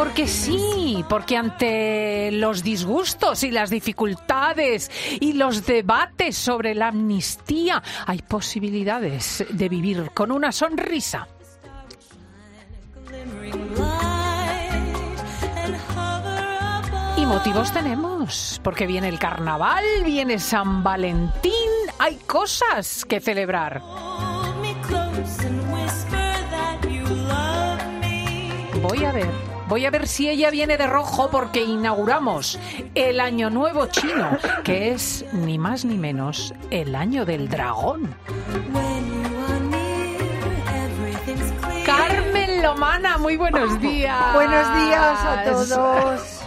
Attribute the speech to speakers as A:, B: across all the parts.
A: Porque sí, porque ante los disgustos y las dificultades y los debates sobre la amnistía hay posibilidades de vivir con una sonrisa. Y motivos tenemos, porque viene el carnaval, viene San Valentín, hay cosas que celebrar. Voy a ver, voy a ver si ella viene de rojo porque inauguramos el Año Nuevo Chino, que es ni más ni menos el Año del Dragón. Carmen Lomana, muy buenos días.
B: Buenos días a todos.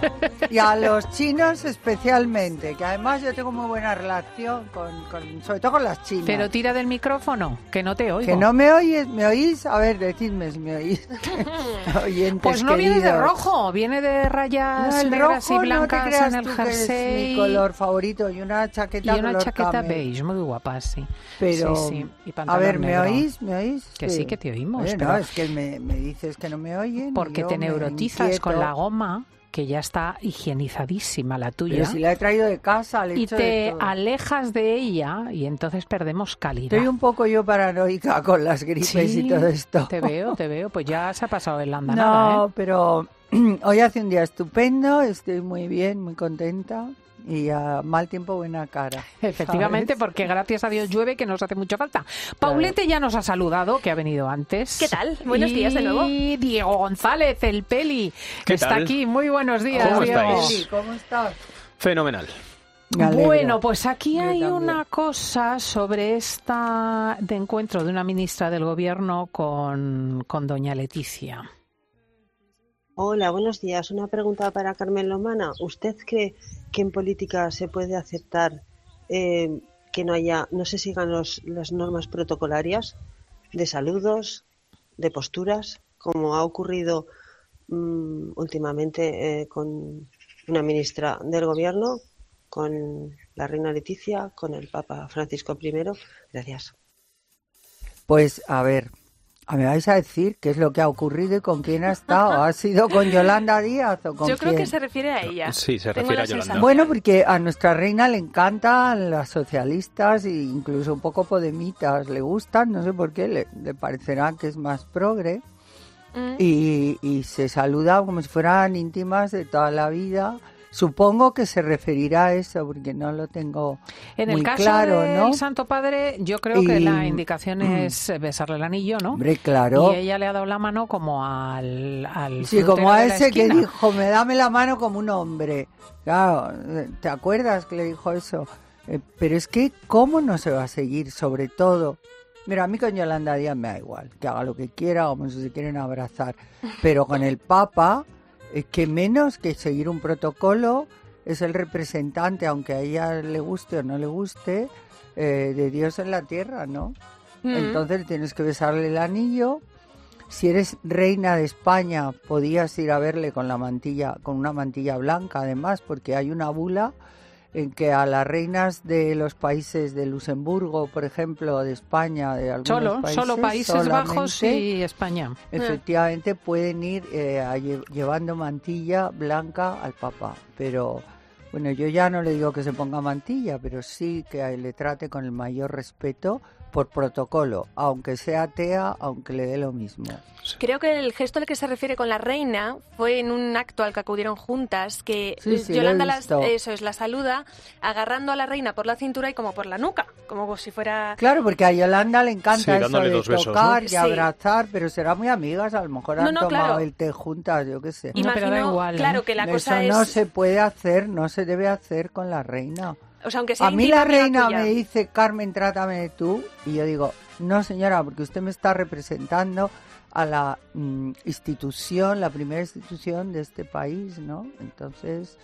B: Y a los chinos especialmente, que además yo tengo muy buena relación con, con- sobre todo con las chinas.
A: Pero tira del micrófono, que no te oigo.
B: que no me oyes, ¿me oís? A ver, decidme si me oís. Oyentes
A: Pues no viene de
B: queridos.
A: rojo, viene de rayas
B: No,
A: negras
B: rojo
A: y
B: no te
A: blancas
B: creas
A: en el
B: tú que es
A: jersey.
B: mi color favorito y una
A: Y
B: chaqueta
A: una
B: color
A: chaqueta
B: camel.
A: beige, muy guapa, sí.
B: Pero,
A: Sí, sí, y
B: a ver, ¿me
A: negro.
B: oís? ¿Me oís?
A: Que sí, que te oímos, pero-
B: no, es que me, me dices que no me oyen. y
A: Porque te neurotizas con la goma, que ya está higienizadísima la tuya.
B: Pero si la he traído de casa, le he
A: y
B: hecho de
A: te
B: todo.
A: alejas de ella y entonces perdemos calidad.
B: Estoy un poco yo paranoica con las gripes
A: Sí,
B: y todo esto.
A: Te veo, te veo. Pues ya se ha pasado el andanada,
B: No,
A: ¿eh?
B: pero hoy hace un día estupendo, estoy muy bien, muy contenta y a mal tiempo buena cara.
A: Efectivamente,
B: ¿sabes?
A: porque gracias a Dios llueve, que nos hace mucha falta. Paulete ya nos ha saludado, que ha venido antes.
C: ¿Qué tal? Buenos
A: Y
C: días de nuevo.
A: Diego González, el Peli, que
D: ¿Qué
A: está
D: tal?
A: aquí. Muy buenos días,
D: ¿Cómo
A: Diego.
D: estáis?
B: ¿Cómo estás?
D: Fenomenal.
A: Bueno, pues aquí
B: Yo
A: hay
B: también.
A: una cosa sobre esta de encuentro de una ministra del gobierno con, con doña Leticia.
E: Hola, buenos días. Una pregunta para Carmen Lomana. ¿Usted cree que en política se puede aceptar eh, que no haya, no se sigan los, las normas protocolarias de saludos, de posturas, como ha ocurrido mm, últimamente eh, con una ministra del gobierno, con la reina Leticia, con el Papa Francisco I? Gracias.
B: Pues a ver, me vais a decir qué es lo que ha ocurrido y con quién ha estado. ¿Ha sido con Yolanda Díaz o con
C: Yo creo
B: quién?
C: que se refiere a ella.
D: Sí, se
C: Tengo
D: refiere a Yolanda.
C: sensación.
B: Bueno, porque a nuestra reina le encantan las socialistas e incluso un poco podemitas. Le gustan, no sé por qué, le, le parecerá que es más progre.
C: Mm.
B: y, y se saluda como si fueran íntimas de toda la vida. Supongo que se referirá a eso, porque no lo tengo
A: En
B: muy
A: el caso
B: claro,
A: del
B: ¿no?
A: Santo Padre, yo creo que la indicación es besarle el anillo, ¿no?
B: Hombre, claro.
A: Y ella le ha dado la mano como al, al
B: Sí, como a ese que dijo, me dame la mano como un hombre. Claro, ¿te acuerdas que le dijo eso? Eh, pero es que, ¿cómo no se va a seguir? Sobre todo, mira, a mí con Yolanda Díaz me da igual, que haga lo que quiera, como si se quieren abrazar. Pero con el Papa, que menos que seguir un protocolo, es el representante, aunque a ella le guste o no le guste, eh, de Dios en la tierra, ¿no?
C: Mm.
B: Entonces tienes que besarle el anillo. Si eres reina de España, podías ir a verle con la mantilla, con una mantilla blanca, además, porque hay una bula en que a las reinas de los países de Luxemburgo, por ejemplo, de España, de algunos
A: Solo,
B: países,
A: solo Países Bajos y España.
B: efectivamente pueden ir eh, a lle- llevando mantilla blanca al Papa, pero bueno, yo ya no le digo que se ponga mantilla, pero sí que le trate con el mayor respeto por protocolo, aunque sea atea, aunque le dé lo mismo.
C: Creo que el gesto al que se refiere con la reina fue en un acto al que acudieron juntas, que
B: Sí, sí,
C: Yolanda las- eso es, la saluda agarrando a la reina por la cintura y como por la nuca, como si fuera...
B: Claro, porque a Yolanda le encanta
D: Sí,
B: eso de
D: dos besos,
B: tocar
C: ¿no?
B: y
C: Sí.
B: abrazar, pero serán muy amigas, a lo mejor han
C: No, no,
B: tomado
C: claro.
B: el té juntas, yo qué sé.
A: Y- No, pero da
C: Imagino,
A: igual, ¿eh?
C: claro, que la
B: eso
C: cosa
B: no se puede hacer, no se debe hacer con la reina.
C: O sea, aunque sea
B: A mí la reina me dice, Carmen, trátame de tú, y yo digo, no señora, porque usted me está representando a la mm, institución, la primera institución de este país, ¿no? Entonces,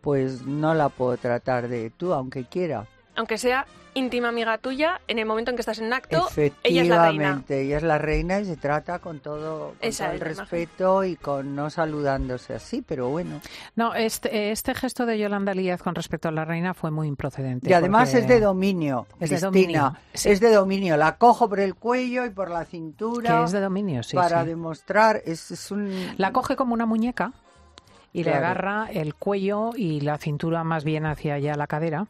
B: pues no la puedo tratar de tú, aunque quiera.
C: aunque sea íntima amiga tuya, en el momento en que estás en un acto, ella es la reina.
B: Efectivamente, ella es la reina y se trata con todo, con
C: Esa
B: todo el
C: imagen.
B: respeto y con no saludándose así, pero bueno.
A: No, este, este gesto de Yolanda Díaz con respecto a la reina fue muy improcedente.
B: Y además
A: porque-
B: es de dominio,
A: Es de
B: Cristina.
A: dominio, sí.
B: Es de dominio. La cojo por el cuello y por la cintura
A: Que es de dominio, sí.
B: para
A: sí.
B: demostrar. Es, es un.
A: La coge como una muñeca y le agarra el cuello y la cintura más bien hacia allá la cadera.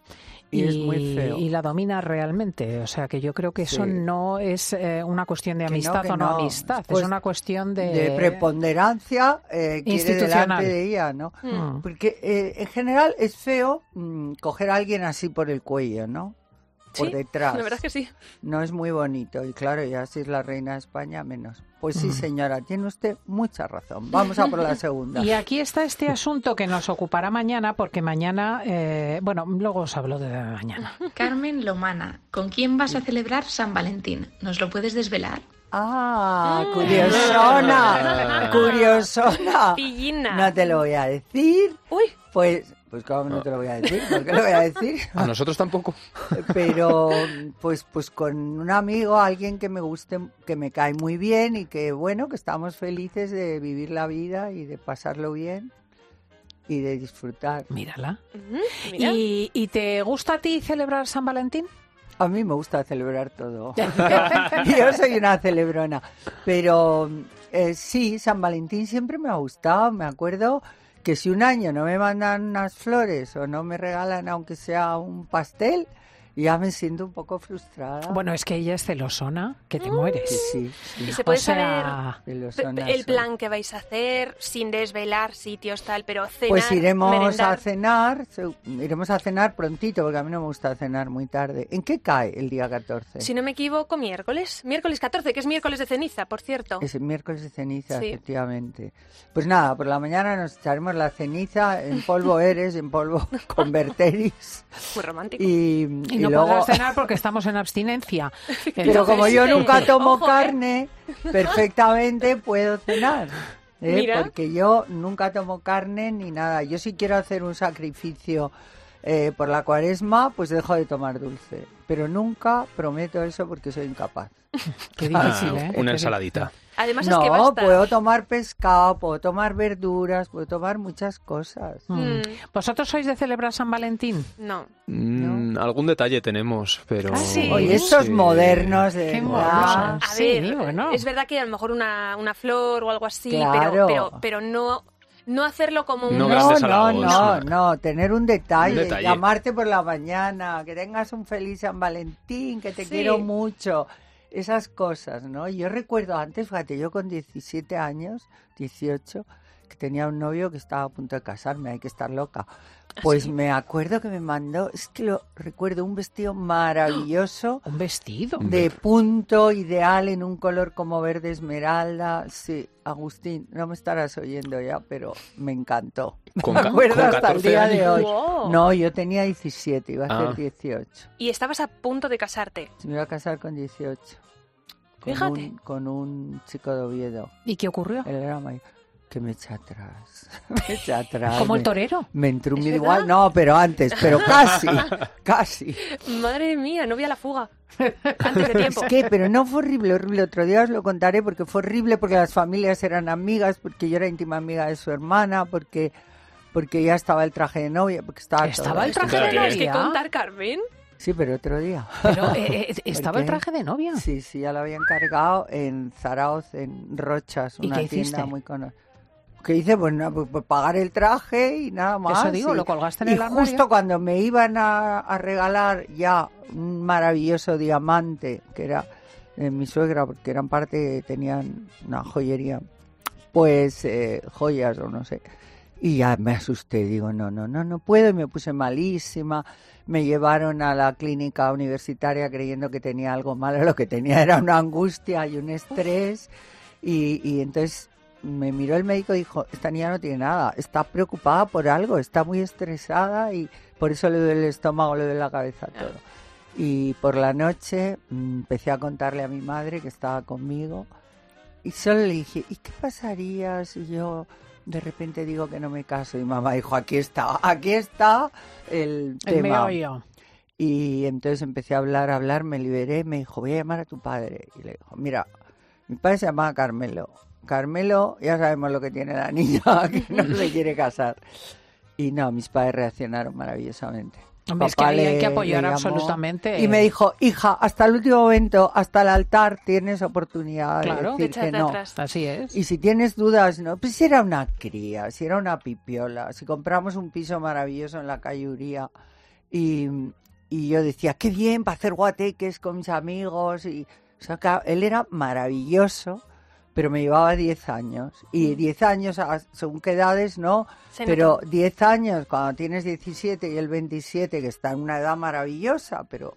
B: Y es muy feo.
A: y la domina realmente. O sea que yo creo que eso no es eh, una cuestión de
B: Que no,
A: amistad
B: que
A: o no
B: no.
A: amistad,
B: Pues
A: es una cuestión de...
B: de preponderancia eh,
A: Institucional.
B: delante de ella, ¿no?
A: Mm.
B: Porque eh, en general es feo mm, coger a alguien así por el cuello, ¿no? Por
C: Sí,
B: detrás.
C: La verdad es que sí.
B: No es muy bonito. Y claro, ya si es la reina de España, menos. Pues sí,
A: Mm.
B: señora, tiene usted mucha razón. Vamos a por la segunda.
A: Y aquí está este asunto que nos ocupará mañana, porque mañana, eh, bueno, luego os hablo de mañana.
D: Carmen Lomana, ¿con quién vas a celebrar San Valentín? ¿Nos lo puedes desvelar?
B: Ah,
C: Mm.
B: curiosona. Curiosona.
C: Pillina.
B: No te lo voy a decir.
C: Uy,
B: Pues, pues claro no te lo voy a decir. ¿Por qué lo voy a decir?
F: A nosotros tampoco.
B: pero pues pues con un amigo, alguien que me guste, que me cae muy bien y que bueno, que estamos felices de vivir la vida y de pasarlo bien y de disfrutar.
A: Mírala.
C: ujú, mira.
A: ¿Y, y te gusta a ti celebrar San Valentín?
B: A mí me gusta celebrar todo. Yo soy una celebrona. Pero eh, sí, San Valentín siempre me ha gustado. Me acuerdo que si un año no me mandan unas flores o no me regalan aunque sea un pastel, ya me siento un poco frustrada.
A: Bueno, es que ella es celosona, que te mueres.
B: sí, sí.
C: Y se puede
A: o sea,
C: el plan que vais a hacer sin desvelar sitios tal, pero cenar,
B: Pues iremos
C: merendar.
B: a cenar, iremos a cenar prontito, porque a mí no me gusta cenar muy tarde. ¿En qué cae el día 14?
C: Si no me equivoco, miércoles. Miércoles 14, que es miércoles de ceniza, por cierto.
B: Es el miércoles de ceniza,
C: Sí.
B: efectivamente. Pues nada, por la mañana nos echaremos la ceniza, en polvo eres, en polvo converteris.
C: Muy romántico.
B: Y,
A: Y
B: y
A: no
B: luego,
A: podrás cenar porque estamos en abstinencia.
B: pero como yo
C: Entonces,
B: nunca tomo
C: ojo, ¿eh?
B: carne, perfectamente puedo cenar. ¿eh? Porque yo nunca tomo carne ni nada. Yo si quiero hacer un sacrificio eh, por la cuaresma, pues dejo de tomar dulce. Pero nunca prometo eso porque soy incapaz.
A: Qué
F: Ah,
A: ¿eh?
F: una
A: Qué
F: ensaladita.
C: Además es
B: no,
C: que basta.
B: puedo tomar pescado, puedo tomar verduras, puedo tomar muchas cosas.
A: Mm.
C: Mm,
A: ¿Vosotros sois de celebrar San Valentín?
C: no.
F: Mm, algún detalle tenemos, pero...
A: Ah, sí.
B: Oye, estos
F: Sí.
B: modernos de
A: Qué modernos.
C: A
A: Sí,
C: ver,
A: bueno.
C: es verdad que a lo mejor una, una flor o algo así,
B: Claro.
C: pero, pero, pero no, no hacerlo como un...
F: No
B: No, no, no,
F: no.
B: no, tener un detalle,
F: Un detalle.
B: llamarte por la mañana, que tengas un feliz San Valentín, que te
C: Sí.
B: quiero mucho, esas cosas, ¿no? Yo recuerdo antes, fíjate, yo con 17 años, 18, que tenía un novio que estaba a punto de casarme, hay que estar loca. Pues me acuerdo que me mandó, es que lo recuerdo, un vestido maravilloso
A: Un vestido.
B: de punto ideal en un color como verde esmeralda. Sí, Agustín, no me estarás oyendo ya, pero me encantó.
F: Con
B: me acuerdo
F: con
B: hasta el
F: 14
B: día de hoy.
C: Wow.
B: No, yo tenía 17, iba a
F: Ah.
B: ser 18.
C: Y estabas a punto de casarte.
B: Me iba a casar con 18. Con
C: Fíjate.
B: Un, con un chico de Oviedo.
A: ¿Y qué ocurrió?
B: Él era mayor. Que me echa atrás. me echa atrás.
A: Como el
B: me-
A: torero.
B: Me entró un
C: ¿Es
B: igual, no, pero antes, pero casi, casi.
C: Madre mía, no vi a la fuga. Antes de tiempo.
B: Es que, pero no fue horrible, horrible. Otro día os lo contaré porque fue horrible porque las familias eran amigas, porque yo era íntima amiga de su hermana, porque porque ya estaba el traje de novia, porque estaba
A: ¿Estaba
B: todo
A: el traje
C: ¿Pero
A: de
C: tienes que
A: novia?
C: contar, Carmen?
B: Sí, pero otro día.
A: Pero eh, eh, estaba el traje de novia.
B: Sí, sí, ya lo había encargado en Zaraoz, en Rochas,
A: ¿Y
B: una
A: hiciste?
B: tienda muy conocida. ¿Qué hice? Pues, nada, pues, pues pagar el traje y nada más.
A: Eso digo,
B: y-
A: lo colgaste en
B: y
A: el armario.
B: justo cuando me iban a, a regalar ya un maravilloso diamante, que era de mi suegra, porque eran parte, tenían una joyería, pues eh, joyas o no sé. Y ya me asusté, digo, no, no, no, no puedo, y me puse malísima. Me llevaron a la clínica universitaria creyendo que tenía algo malo, lo que tenía era una angustia y un estrés. Y, y entonces me miró el médico y dijo, esta niña no tiene nada, está preocupada por algo, está muy estresada y por eso le duele el estómago, le duele la cabeza, todo. Y por la noche mm, empecé a contarle a mi madre que estaba conmigo y solo le dije, ¿y qué pasaría si yo de repente digo que no me caso? Y mamá dijo, aquí está, aquí está el,
A: El
B: tema. Y entonces empecé a hablar, a hablar, me liberé, me dijo, voy a llamar a tu padre. Y le dijo, mira, mi padre se llamaba Carmelo. Carmelo, ya sabemos lo que tiene la niña, que no se quiere casar. Y no, mis padres reaccionaron maravillosamente.
A: Hombre, es que
B: le-
A: que apoyar absolutamente.
B: Y me dijo, hija, hasta el último momento, hasta el altar, tienes oportunidad
A: Claro.
B: de
C: De
B: decir que no.
C: atrás.
A: Así es.
B: Y si tienes dudas, no, pues si era una cría, si era una pipiola, si compramos un piso maravilloso en la calle Uría y, y yo decía, qué bien, para hacer guateques con mis amigos. Y, o sea, que él era maravilloso, pero me llevaba 10 años. Y 10 años, a- según qué edades, no,
C: Se
B: pero
C: nota.
B: 10 años, cuando tienes 17 y el 27, que está en una edad maravillosa, pero...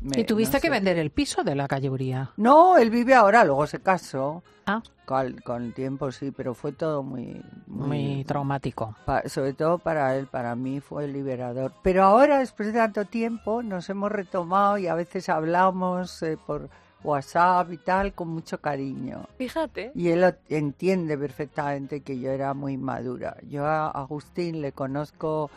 B: me-
A: y tuviste
B: no
A: que
B: sé.
A: vender el piso de la calle Uría.
B: No, él vive ahora, luego se casó.
A: Ah,
B: Con, con el tiempo sí, pero fue todo muy...
A: muy traumático.
B: pa- sobre todo para él, para mí fue liberador. Pero ahora, después de tanto tiempo, nos hemos retomado y a veces hablamos eh, por WhatsApp y tal con mucho cariño.
C: Fíjate.
B: Y él entiende perfectamente que yo era muy madura. Yo a Agustín le conozco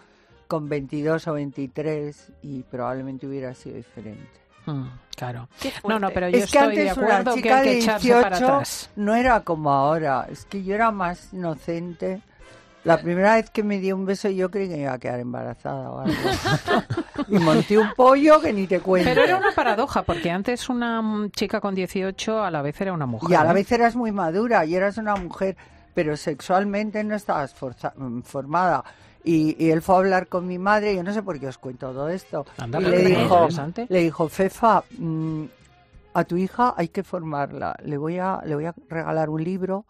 B: con 22 o 23 y probablemente hubiera sido diferente.
A: Mm, claro. No, no, pero yo
B: es que
A: estoy de
B: antes una
A: acuerdo que
B: chica
A: hay que
B: de
A: echarse
B: 18
A: para atrás.
B: no era como ahora. Es que yo era más inocente. La primera vez que me dio un beso yo creí que me iba a quedar embarazada o algo. y monté un pollo que ni te cuento.
A: Pero era una paradoja, porque antes una chica con 18 a la vez era una mujer.
B: Y a la vez eras muy madura y eras una mujer, pero sexualmente no estabas forza- mm, formada. Y, y él fue a hablar con mi madre, yo no sé por qué os cuento todo esto.
A: Anda,
B: y le dijo, le dijo, Fefa, mm, a tu hija hay que formarla. Le voy a, le voy a regalar un libro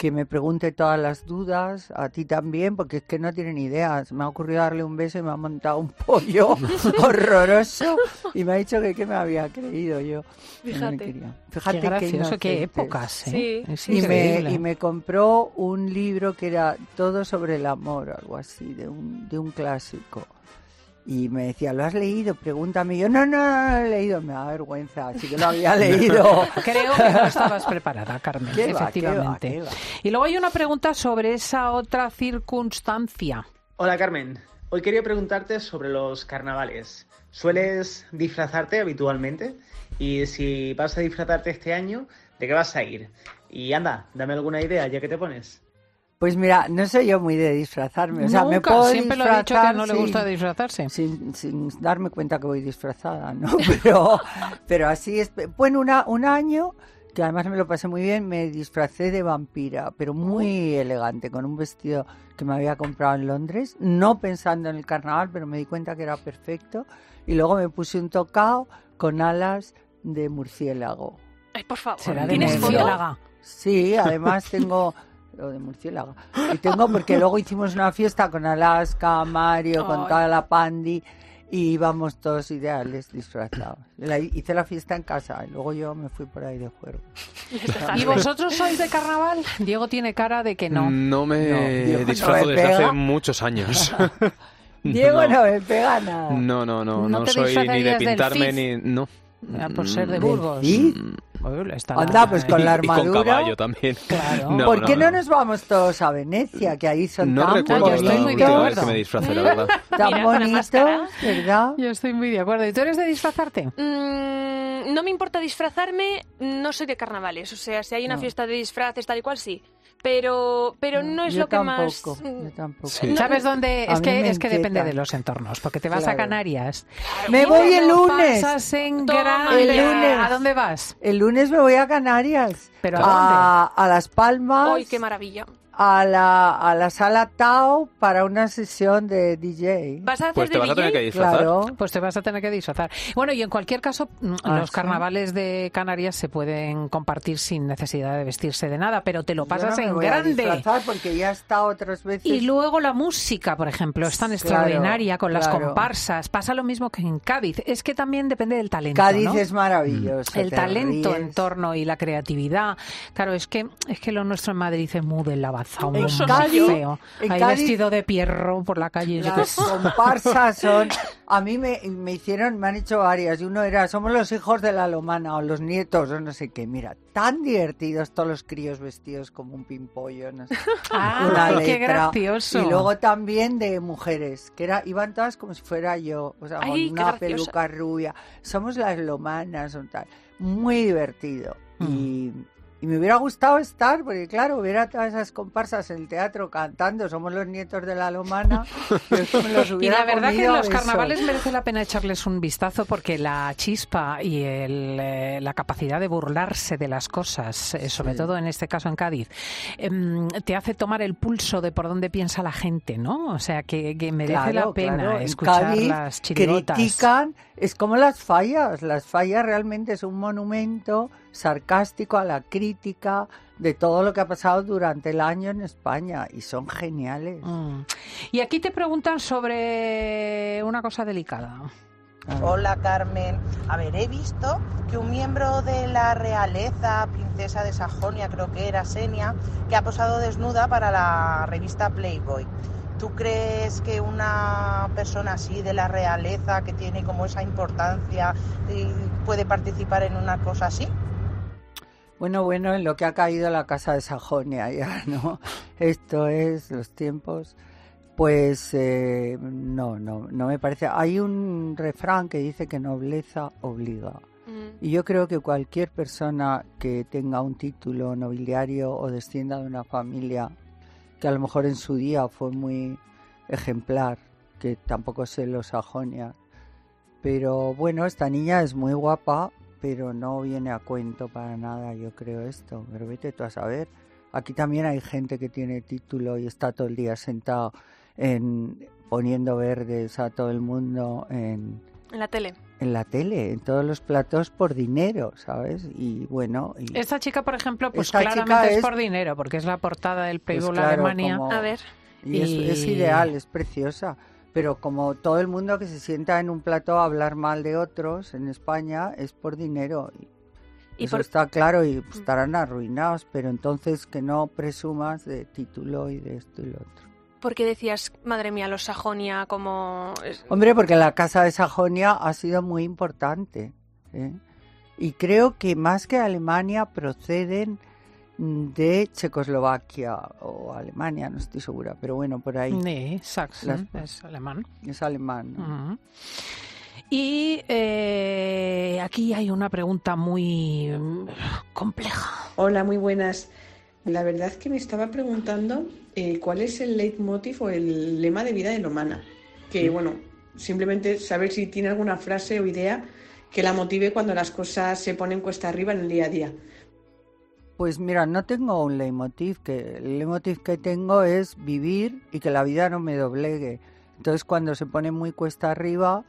B: que me pregunte todas las dudas, a ti también, porque es que no tienen idea. Se me ha ocurrido darle un beso y me ha montado un pollo horroroso y me ha dicho que qué me había creído yo. que no me
C: Fíjate.
B: Fíjate
A: Qué gracioso, qué épocas, ¿eh?
C: Sí.
A: Es
B: Y me, y me compró un libro que era todo sobre el amor, algo así, de un, de un clásico. Y me decía, ¿lo has leído? Pregúntame. Y yo, no, no, no, no lo he leído. Me da vergüenza, así que lo había leído.
A: Creo que no estabas preparada, Carmen,
B: ¿Qué va,
A: efectivamente.
B: qué va, qué va?
A: Y luego hay una pregunta sobre esa otra circunstancia.
G: Hola Carmen, hoy quería preguntarte sobre los carnavales. ¿Sueles disfrazarte habitualmente? Y si vas a disfrazarte este año, ¿de qué vas a ir? Y anda, dame alguna idea ya que te pones.
B: Pues mira, no soy yo muy de disfrazarme. O sea, me
A: Nunca,
B: puedo
A: siempre lo ha dicho que no le
B: sin-
A: gusta disfrazarse.
B: sin, sin darme cuenta que voy disfrazada, ¿no? Pero, pero así es. Bueno, una, un año, que además me lo pasé muy bien, me disfracé de vampira, pero muy elegante, con un vestido que me había comprado en Londres, no pensando en el carnaval, pero me di cuenta que era perfecto. Y luego me puse un tocado con alas de murciélago.
C: Ay, por favor.
A: Será de
C: ¿Tienes foto?
A: murciélaga.
B: Sí, además tengo lo de murciélago. Y tengo porque luego hicimos una fiesta con Alaska, Mario, con toda la pandi y íbamos todos ideales disfrazados. La- hice la fiesta en casa y luego yo me fui por ahí de juego.
A: ¿Y vosotros sois de carnaval? Diego tiene cara de que no.
F: No me
B: No, Diego no
F: disfrazo
B: me
F: desde
B: pega.
F: hace muchos años.
B: Diego no, me pega nada.
F: No, no, no,
A: ¿No
F: no, soy ni de pintarme ni no.
A: Por ser de
B: ¿Del
A: Burgos.
B: Cid?
A: Está
B: Anda, pues con la
F: Y- y con
B: armadura.
F: caballo también.
A: Claro.
F: No,
B: ¿Por qué no,
F: no.
B: nos vamos todos a Venecia? Que ahí son
F: No
B: tan
F: recuerdo
A: yo estoy muy de acuerdo.
F: que me disfracé, la verdad.
B: tan
C: Mira,
B: bonitos. ¿verdad?
A: Yo estoy muy de acuerdo. ¿Y tú eres de disfrazarte?
C: Mm, no me importa disfrazarme, no soy de carnavales. O sea, si hay una
B: No.
C: fiesta de disfraces tal y cual, sí. Pero, pero no es
B: yo
C: lo que
B: tampoco,
C: más...
B: Yo tampoco.
F: Sí.
A: ¿Sabes dónde?
B: A
A: Es que, es que depende de los entornos, porque te vas a. Canarias.
B: Me voy el lunes.
A: pasas en
C: Toma
A: grande.
B: El lunes.
A: ¿A dónde vas?
B: El lunes me voy a Canarias.
A: ¿Pero a
B: a, a Las Palmas.
C: ¡Ay, qué maravilla!
B: A la, a la sala Tao para una sesión de DJ.
C: ¿Vas a hacer
F: Pues te
C: de
F: vas a tener que disfrazar.
B: Claro.
A: Pues te vas a tener que disfrazar. Bueno, y en cualquier caso, mm,
B: Ah,
A: los
B: ¿sí?
A: carnavales de Canarias se pueden compartir sin necesidad de vestirse de nada, pero te lo
B: Yo
A: pasas
B: no me
A: en
B: voy a
A: grande.
B: disfrazar porque ya he estado otras veces.
A: Y luego la música, por ejemplo, es tan
B: Claro,
A: extraordinaria con las comparsas. Pasa lo mismo que en Cádiz. Es que también depende del talento.
B: Cádiz
A: ¿no?
B: es maravilloso.
A: el talento
B: ríes.
A: en torno y la creatividad. Claro, es que es que lo nuestro en Madrid es muy del un
B: En Cádiz-
A: feo.
B: en
A: Ahí
B: Cádiz-
A: vestido de pierro por la calle.
B: Las comparsas son. A mí me, me hicieron, me han hecho varias. Y uno era, somos los hijos de la lomana o los nietos o no sé qué. Mira, tan divertidos todos los críos vestidos como un pimpollo. No sé.
A: Ah, qué gracioso.
B: Y luego también de mujeres, que era, iban todas como si fuera yo. O sea,
C: Ay,
B: con una peluca rubia. Somos las lomanas o tal. Muy divertido.
A: Mm.
B: Y. Y me hubiera gustado estar, porque claro, ver a todas esas comparsas en el teatro cantando, somos los nietos de la lomana, los
A: Y
B: hubiera
A: la verdad que
B: comido
A: los
B: a
A: carnavales merece la pena echarles un vistazo porque la chispa y el, eh, la capacidad de burlarse de las cosas, eh, sobre
B: Sí.
A: todo en este caso en Cádiz, em, te hace tomar el pulso de por dónde piensa la gente, ¿no? O sea, que, que merece la pena
B: claro. En
A: escuchar
B: Cádiz
A: las chirigotas.
B: critican, es como las fallas, las fallas realmente es un monumento sarcástico a la crítica de todo lo que ha pasado durante el año en España y son geniales.
A: Mm. Y aquí te preguntan sobre una cosa delicada.
B: A ver.
H: Hola Carmen. A ver, he visto que un miembro de la realeza, princesa de Sajonia, creo que era Senia, que ha posado desnuda para la revista Playboy. ¿Tú crees que una persona así de la realeza, que tiene como esa importancia, puede participar en una cosa así?
B: Bueno, bueno, en lo que ha caído la casa de Sajonia ya, ¿no? Esto es los tiempos. Pues eh, no, no, no me parece. Hay un refrán que dice que nobleza obliga.
C: Mm.
B: Y yo creo que cualquier persona que tenga un título nobiliario o descienda de una familia que a lo mejor en su día fue muy ejemplar, que tampoco sé los Sajonia, pero bueno, esta niña es muy guapa, pero no viene a cuento para nada, yo creo esto. Pero vete tú a saber. Aquí también hay gente que tiene título y está todo el día sentado en poniendo verdes a todo el mundo en
C: En la tele.
B: en la tele, en todos los platos por dinero, ¿sabes? Y bueno, y,
A: Esta chica, por ejemplo, pues claramente es...
B: es-
A: por dinero, porque es la portada del
B: pues
A: Playboy de
B: claro,
A: Alemania.
B: como-
C: A ver.
B: y es, es
A: y-
B: ideal, es preciosa. Pero como todo el mundo que se sienta en un plato a hablar mal de otros en España es por dinero. Y eso
C: por-
B: está claro y estarán arruinados, pero entonces que no presumas de título y de esto y lo otro.
C: ¿Por qué decías, madre mía, los Sajonia como...
B: Hombre, porque la casa de Sajonia ha sido muy importante. ¿eh? Y creo que más que Alemania proceden mm, de Checoslovaquia o Alemania, no estoy segura, pero bueno, por ahí
A: Sí, Sachsen,
B: Las-
A: es alemán.
B: es alemán. ¿no?
A: Y eh, aquí hay una pregunta muy mm, compleja.
I: Hola, muy buenas. La verdad es que me estaba preguntando eh, cuál es el leitmotiv o el lema de vida de Lomana. Que bueno, simplemente saber si tiene alguna frase o idea que la motive cuando las cosas se ponen cuesta arriba en el día a día.
B: Pues mira, no tengo un leitmotiv, que el leitmotiv que tengo es vivir y que la vida no me doblegue. Entonces cuando se pone muy cuesta arriba,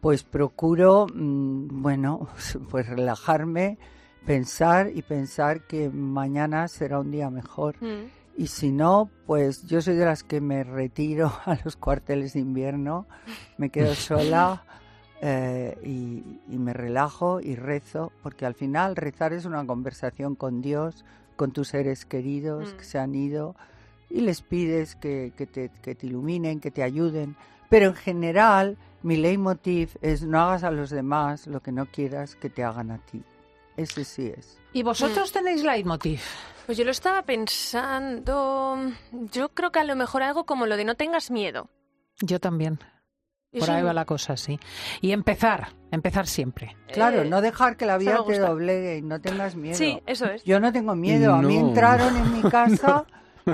B: pues procuro, mm, bueno, pues relajarme, pensar y pensar que mañana será un día mejor.
C: Mm.
B: Y si no, pues yo soy de las que me retiro a los cuarteles de invierno, me quedo sola eh, y, y me relajo y rezo, porque al final rezar es una conversación con Dios, con tus seres queridos
C: Mm.
B: que se han ido, y les pides que, que te, que te iluminen, que te ayuden. Pero en general, mi leitmotiv es no hagas a los demás lo que no quieras que te hagan a ti. Ese sí es.
A: ¿Y vosotros tenéis leitmotiv?
C: Pues yo lo estaba pensando... Yo creo que a lo mejor algo como lo de no tengas miedo.
A: Yo también. Por
C: Eso-
A: ahí va la cosa, sí. Y empezar, empezar siempre.
B: Claro,
C: Eh,
B: no dejar que la vida te doblegue y no tengas miedo.
C: Sí, eso es.
B: Yo no tengo miedo. A mí
F: No.
B: entraron en mi casa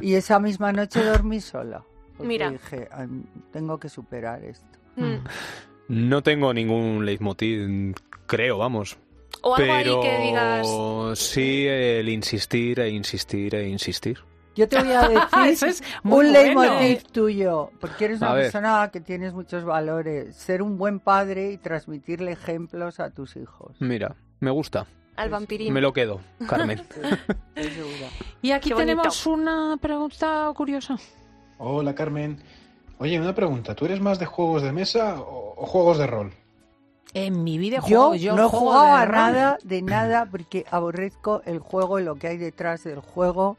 B: y esa misma noche dormí sola. Porque
C: Mira.
B: dije, "Ay, tengo que superar esto.
C: Mm.
F: No tengo ningún leitmotiv, creo, vamos.
C: O algo
F: Pero
C: ahí que digas...
F: sí el insistir e insistir e insistir.
B: Yo te voy a decir
A: Eso es muy
B: un
A: bueno.
B: leitmotiv tuyo, porque eres
F: A
B: una
F: ver.
B: persona que tienes muchos valores. Ser un buen padre y transmitirle ejemplos a tus hijos.
F: Mira, me gusta.
C: Al vampirín.
F: Me lo quedo, Carmen.
A: Y aquí
C: Qué bonito.
A: tenemos una pregunta curiosa.
J: Hola Carmen. Oye, una pregunta. ¿Tú eres más de juegos de mesa o, o juegos de rol?
A: En mi
B: Yo,
A: videojuego yo,
B: no he
A: juego
B: jugado
A: de
B: a
A: rol.
B: nada, de nada, porque aborrezco el juego y lo que hay detrás del juego.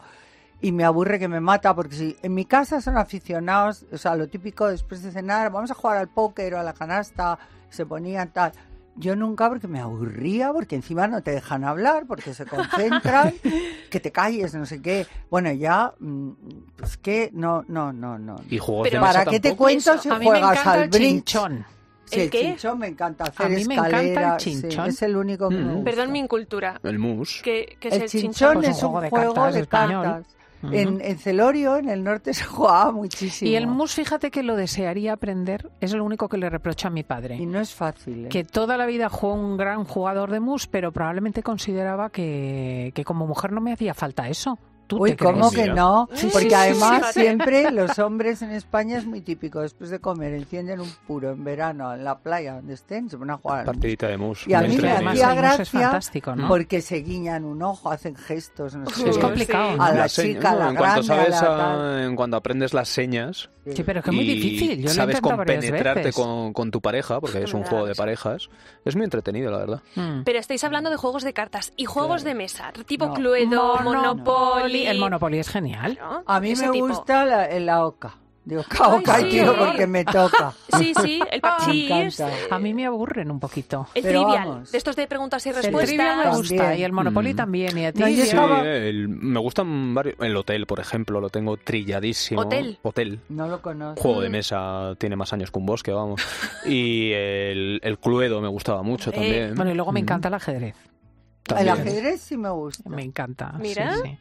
B: Y me aburre que me mata porque si en mi casa son aficionados, o sea, lo típico después de cenar, vamos a jugar al póker o a la canasta, se ponían tal. Yo nunca porque me aburría, porque encima no te dejan hablar, porque se concentran, que te calles, no sé qué. Bueno, ya, mm, pues que no, no, no, no.
F: Y juegos
C: Pero-
B: ¿Para qué te cuento
C: Eso,
B: si
A: A mí me
B: juegas
A: encanta
B: al
A: el.
B: Sí,
C: ¿El qué?
B: chinchón me encanta hacer
A: A mí me encanta el
B: sí,
A: chinchón.
B: es el único que me
F: Mm.
B: gusta.
C: Perdón mi incultura.
F: El mus.
C: ¿Qué, qué es
B: El
C: el
B: chinchón
C: chinchón?
A: Pues un
B: es un
A: juego de cartas
B: de. En Celorio, en el norte, se jugaba muchísimo.
A: Y el mus, fíjate que lo desearía aprender, es lo único que le reprocho a mi padre.
B: Y no es fácil. ¿eh?
A: que toda la vida fue un gran jugador de mus, pero probablemente consideraba que, que como mujer no me hacía falta eso. ¿Tú
B: Uy,
A: te crees?
B: ¿cómo que no?
C: Sí,
B: Porque
C: sí, sí,
B: además siempre los hombres en España es muy típico. Después de comer, encienden un puro en verano en la playa donde estén, se ponen a jugar.
F: Partidita de mus.
B: Y a mí me hacía
A: el mus es
B: gracia
A: fantástico, ¿no?
B: porque se guiñan un ojo, hacen gestos, no sé
A: Es complicado,
B: A la chica, a la
F: en cuanto
B: grande, a
F: sabes
B: la
F: a-
B: tal.
F: en cuanto aprendes las señas
A: Sí, pero es que es muy difícil. Yo
F: sabes compenetrarte con, con tu pareja porque es un
C: verdad,
F: juego de parejas es muy entretenido la verdad
A: Mm.
C: Pero estáis hablando de juegos de cartas y juegos de mesa, tipo
B: No.
C: Cluedo,
A: Monopoly.
C: Monopoly.
A: El Monopoly es genial.
B: A mí me
C: tipo.
B: gusta la, la oca. Oca y
C: sí,
B: tiro porque me toca.
C: Sí, sí, el
B: Me
C: parchís.
B: encanta.
A: A mí me aburren un poquito.
C: El
B: Pero
C: trivial,
B: vamos.
C: de estos de preguntas y
A: El
C: respuestas.
A: trivia me gusta
B: También.
A: y el Monopoly
F: Mm.
A: también. Y a ti,
B: No?
F: Sí, el- me gustan varios el hotel por ejemplo lo tengo trilladísimo
C: Hotel.
F: hotel
B: No lo conozco.
F: juego de mesa tiene más años que un bosque vamos y el, el cluedo me gustaba mucho
C: Eh,
F: también
A: Bueno, y luego me
F: Mm,
A: encanta el ajedrez.
B: El ajedrez sí me gusta.
A: Me encanta. sí,
C: Mira.
A: sí.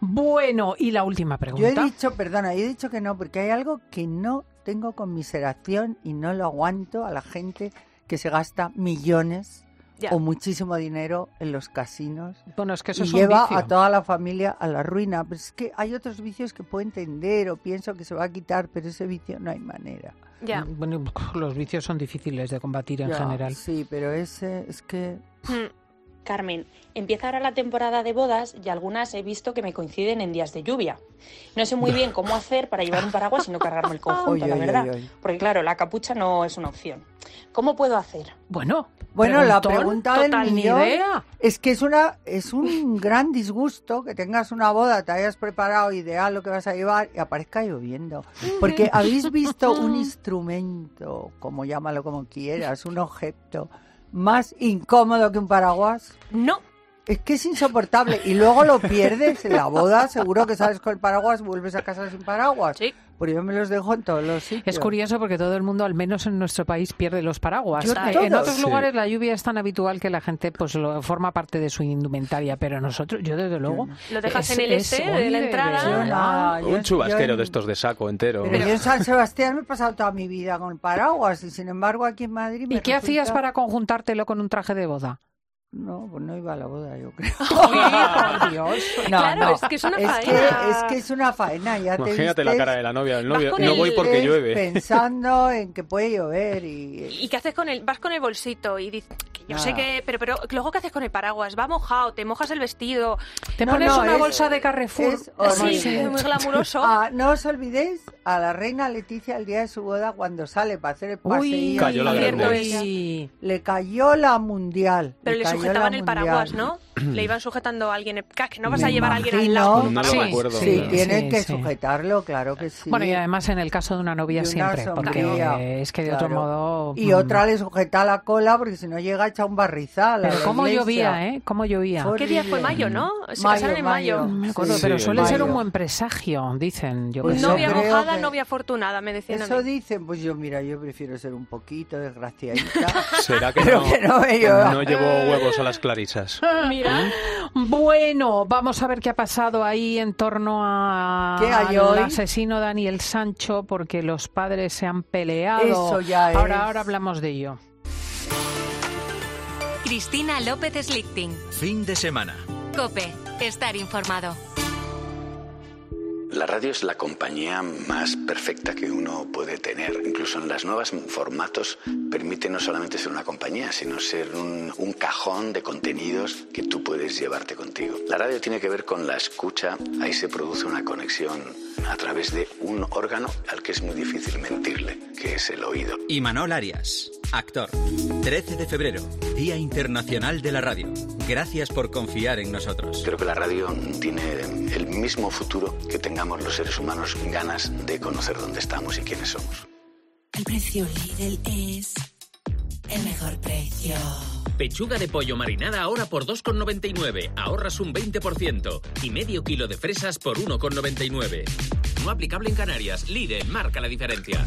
A: Bueno, y la última
B: Yo he
A: pregunta.
B: dicho, perdona, yo he dicho que no, porque hay algo que no tengo conmiseración y no lo aguanto a la gente que se gasta millones
C: Ya.
B: o muchísimo dinero en los casinos
A: Bueno, es que eso
B: y
A: es un
B: lleva
A: vicio.
B: a toda la familia a la ruina. Pero es que hay otros vicios que puedo entender o pienso que se va a quitar, pero ese vicio no hay manera.
C: Ya.
A: Bueno, los vicios son difíciles de combatir en
B: Ya,
A: general.
B: Sí, pero ese es que...
C: Mm.
K: Carmen, empieza ahora la temporada de bodas y algunas he visto que me coinciden en días de lluvia. No sé muy bien cómo hacer para llevar un paraguas y no cargarme el conjunto, la verdad. Porque claro, la capucha no es una opción. ¿Cómo puedo hacer?
A: Bueno,
B: Bueno, la pregunta del millón
A: idea.
B: es que es una es un gran disgusto que tengas una boda, te hayas preparado ideal lo que vas a llevar y aparezca lloviendo. Porque habéis visto un instrumento, como llámalo como quieras, un objeto más incómodo que un paraguas.
C: No.
B: Es que es insoportable y luego lo pierdes en la boda, seguro que sales con el paraguas, vuelves a casa sin paraguas.
C: Sí.
B: Pero yo me los dejo en todos los sitios.
A: Es curioso porque todo el mundo, al menos en nuestro país, pierde los paraguas.
B: Yo
A: Eh,
B: todos.
A: en otros
F: Sí.
A: lugares la lluvia es tan habitual que la gente pues lo forma parte de su indumentaria, pero nosotros, yo desde luego...
C: Lo dejas
A: es-
C: en el
A: es-
C: este de la entrada.
B: Yo-
F: un chubasquero
B: yo
F: de estos de saco entero
B: Pero, yo en San Sebastián me he pasado toda mi vida con paraguas y sin embargo aquí en Madrid me
A: ¿Y qué hacías para conjuntártelo con un traje de boda?
B: No, pues no iba a la boda, yo creo.
A: por Dios.
B: No,
C: Claro,
B: no.
C: es que es una
B: es
C: faena.
B: que, es que es una faena, ya te
F: imagínate la
B: vistes-
F: cara de la novia del novio no
C: el-
F: voy porque
B: vistes
F: llueve
B: Pensando en que puede llover y...
C: ¿Y qué haces con el vas con el bolsito y dices que yo sé que pero pero luego qué haces con el paraguas? Va mojado, te mojas el vestido.
A: Te
B: No,
A: pones
B: no,
A: una
B: es-
A: bolsa de Carrefour.
B: es.
C: Sí, muy glamuroso.
B: Ah, no os olvidéis a la reina Leticia el día de su boda cuando sale para hacer el
A: Uy.
F: Cayó la
A: uy.
B: Le cayó la mundial.
C: Pero sujetaban
B: la
C: el paraguas, ¿no? le iban sujetando a alguien. Que no vas
B: Me
C: a llevar a alguien al
B: imagino.
C: lado.
F: No lo
A: Sí,
C: paraguas.
F: recuerdo.
B: Sí,
A: Sí,
B: tienen
A: sí,
B: que
A: sí.
B: sujetarlo, claro que sí.
A: Bueno, y además en el caso de una novia
B: una
A: siempre,
B: sombría,
A: porque es que de otro
B: claro.
A: modo...
B: Y
A: mm.
B: otra le sujeta la cola porque si no llega echa un barrizal. a
A: Pero cómo
B: iglesia.
A: llovía, ¿eh? Cómo llovía.
C: ¿Qué día fue? Mayo, ¿no? Se
B: Mayo,
C: casaron en mayo.
A: me acuerdo,
B: Sí,
A: pero suele ser
B: mayo.
A: un buen presagio, dicen. Yo
B: Pues.
C: Novia
B: creo
C: mojada,
B: que-
C: novia afortunada, me decían a
B: Eso
C: mí.
B: dicen, pues yo, mira, yo prefiero ser un poquito desgraciadita.
F: será que no,
B: que no me
F: no llevo huevos a las clarisas
C: Mira,
A: Bueno, vamos a ver qué ha pasado ahí en torno a
B: ¿Qué hay
A: al asesino Daniel Sancho, porque los padres se han peleado.
B: Eso ya
A: ahora,
B: es.
A: ahora hablamos de ello.
L: Cristina López Slichting.
M: Fin de semana.
L: Cope. Estar informado.
N: La radio es la compañía más perfecta que uno puede tener. Incluso en las nuevas formatos permite no solamente ser una compañía, sino ser un, un cajón de contenidos que tú puedes llevarte contigo. La radio tiene que ver con la escucha, ahí se produce una conexión a través de un órgano al que es muy difícil mentirle, que es el oído.
M: Y Manol Arias. Actor. 13 de febrero, Día Internacional de la Radio. Gracias por confiar en nosotros.
N: Creo que la radio tiene el mismo futuro que tengamos los seres humanos ganas de conocer dónde estamos y quiénes somos.
O: El precio Lidl es el mejor precio.
P: Pechuga de pollo marinada ahora por 2,99. Ahorras un 20%. Y medio kilo de fresas por 1,99. No aplicable en Canarias. Lidl marca la diferencia.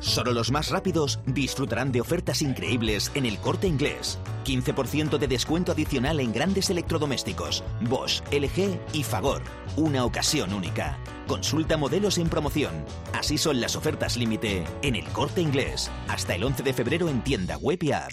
Q: Solo los más rápidos disfrutarán de ofertas increíbles en el corte inglés. 15% de descuento adicional en grandes electrodomésticos, Bosch, LG y Fagor. Una ocasión única. Consulta modelos en promoción. Así son las ofertas límite en el corte inglés. Hasta el 11 de febrero en tienda web y app.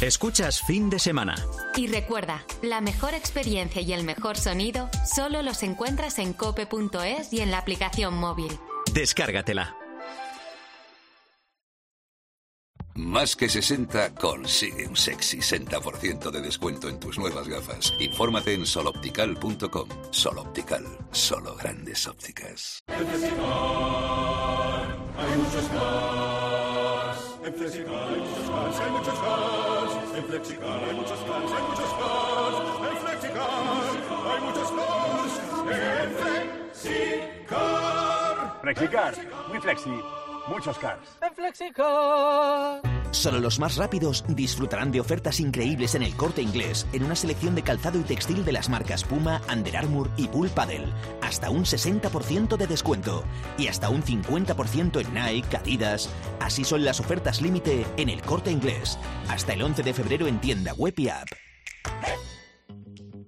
M: Escuchas fin de semana.
L: Y recuerda, la mejor experiencia y el mejor sonido solo los encuentras en cope.es y en la aplicación móvil.
M: Descárgatela.
R: Más que 60 consigue un sexy 60% de descuento en tus nuevas gafas. Infórmate en soloptical.com. Soloptical, solo grandes ópticas.
S: Hay muchos más. En Flexicar hay muchos más, hay muchos más. En Flexicar hay muchos más, hay muchos más. En Flexicar hay muchos más. En Flexicar.
T: Flexicar, muy flexi, muchos cars.
A: En Flexicar.
Q: Solo los más rápidos disfrutarán de ofertas increíbles en el corte inglés en una selección de calzado y textil de las marcas Puma, Under Armour y Bull Paddle. Hasta un 60% de descuento y hasta un 50% en Nike, Adidas. Así son las ofertas límite en el corte inglés. Hasta el 11 de febrero en tienda web y app.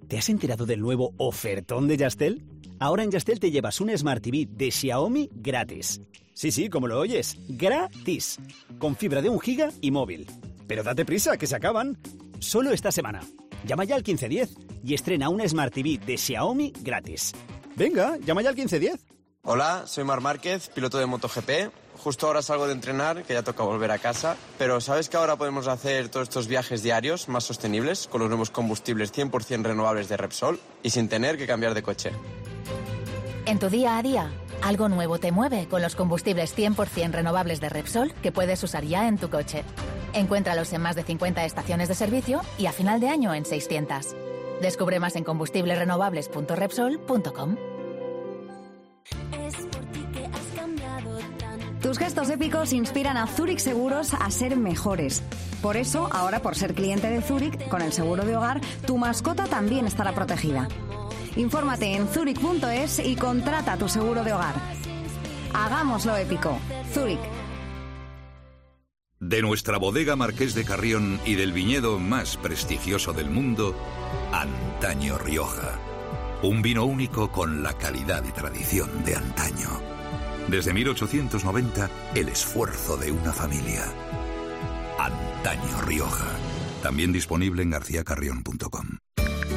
U: ¿Te has enterado del nuevo ofertón de Yastel? Ahora en Yastel te llevas un Smart TV de Xiaomi gratis. Sí, sí, como lo oyes, gratis. Con fibra de un giga y móvil. Pero date prisa, que se acaban. Solo esta semana. Llama ya al 1510 y estrena un Smart TV de Xiaomi gratis. Venga, llama ya al 1510.
V: Hola, soy Mar Márquez, piloto de MotoGP. Justo ahora salgo de entrenar, que ya toca volver a casa. Pero ¿sabes que ahora podemos hacer todos estos viajes diarios más sostenibles con los nuevos combustibles 100% renovables de Repsol y sin tener que cambiar de coche?
W: En tu día a día, algo nuevo te mueve con los combustibles 100% renovables de Repsol que puedes usar ya en tu coche. Encuéntralos en más de 50 estaciones de servicio y a final de año en 600. Descubre más en combustiblesrenovables.repsol.com.
X: Tus gestos épicos inspiran a Zurich Seguros a ser mejores. Por eso, ahora por ser cliente de Zurich, con el seguro de hogar, tu mascota también estará protegida. Infórmate en zurich.es y contrata tu seguro de hogar. Hagámoslo épico. Zurich.
R: De nuestra bodega Marqués de Carrión y del viñedo más prestigioso del mundo, Antaño Rioja. Un vino único con la calidad y tradición de antaño. Desde 1890, el esfuerzo de una familia. Antaño Rioja. También disponible en garcíacarrión.com.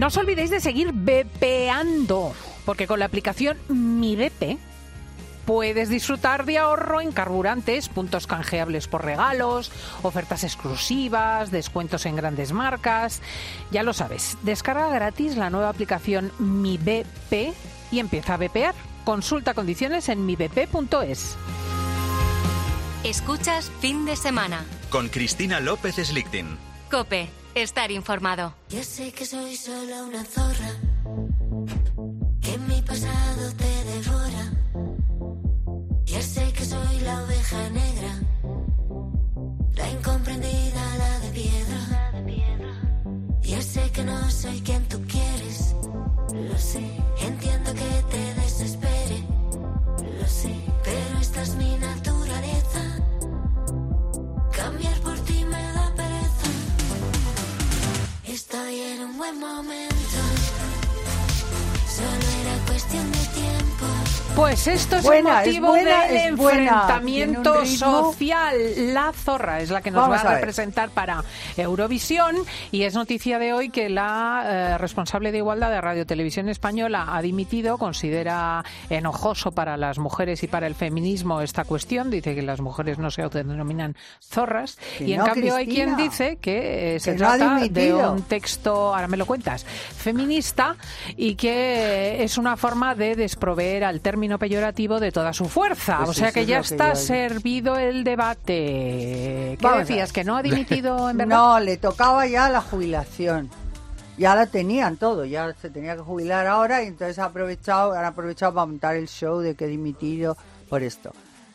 A: No os olvidéis de seguir bepeando, porque con la aplicación Mi Bepe puedes disfrutar de ahorro en carburantes, puntos canjeables por regalos, ofertas exclusivas, descuentos en grandes marcas. Ya lo sabes, descarga gratis la nueva aplicación Mi BP y empieza a bepear. Consulta condiciones en mibp.es.
L: Escuchas fin de semana.
M: Con Cristina López Slichting.
L: Cope, estar informado.
O: Ya sé que soy solo una zorra,
A: Pues esto es
B: Buena,
A: el
B: es
A: motivo
B: buena,
A: del
B: buena.
A: enfrentamiento social. La zorra es la que nos
B: Vamos
A: va
B: a
A: representar para Eurovisión y es noticia de hoy que la eh, responsable de igualdad de Radio Televisión Española ha dimitido, considera enojoso para las mujeres y para el feminismo esta cuestión, dice que las mujeres no se autodenominan zorras
B: Que
A: y en
B: no,
A: cambio hay quien dice que eh, se
B: Que no ha
A: trata de un texto, ahora me lo cuentas, feminista y que es una forma de desproveer al término peyorativo de toda su fuerza.
B: Pues
A: o sea que ya
B: que
A: está
B: yo-
A: servido el debate. ¿Qué
B: Vamos
A: decías? ¿Que no ha dimitido en verdad?
B: No, le tocaba ya la jubilación. Ya la tenían todo, ya se tenía que jubilar ahora y entonces ha aprovechado, han aprovechado para montar el show de que he dimitido por esto.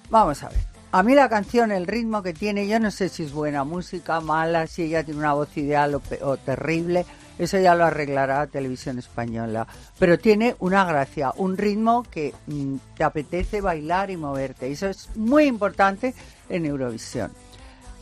B: Vamos a ver. A mí la canción, el ritmo que tiene, yo no sé si es buena música, mala, si ella tiene una voz ideal o, o terrible, eso ya lo arreglará Televisión Española. Pero tiene una gracia, un ritmo que mm, te apetece bailar y moverte. Y eso es muy importante en Eurovisión.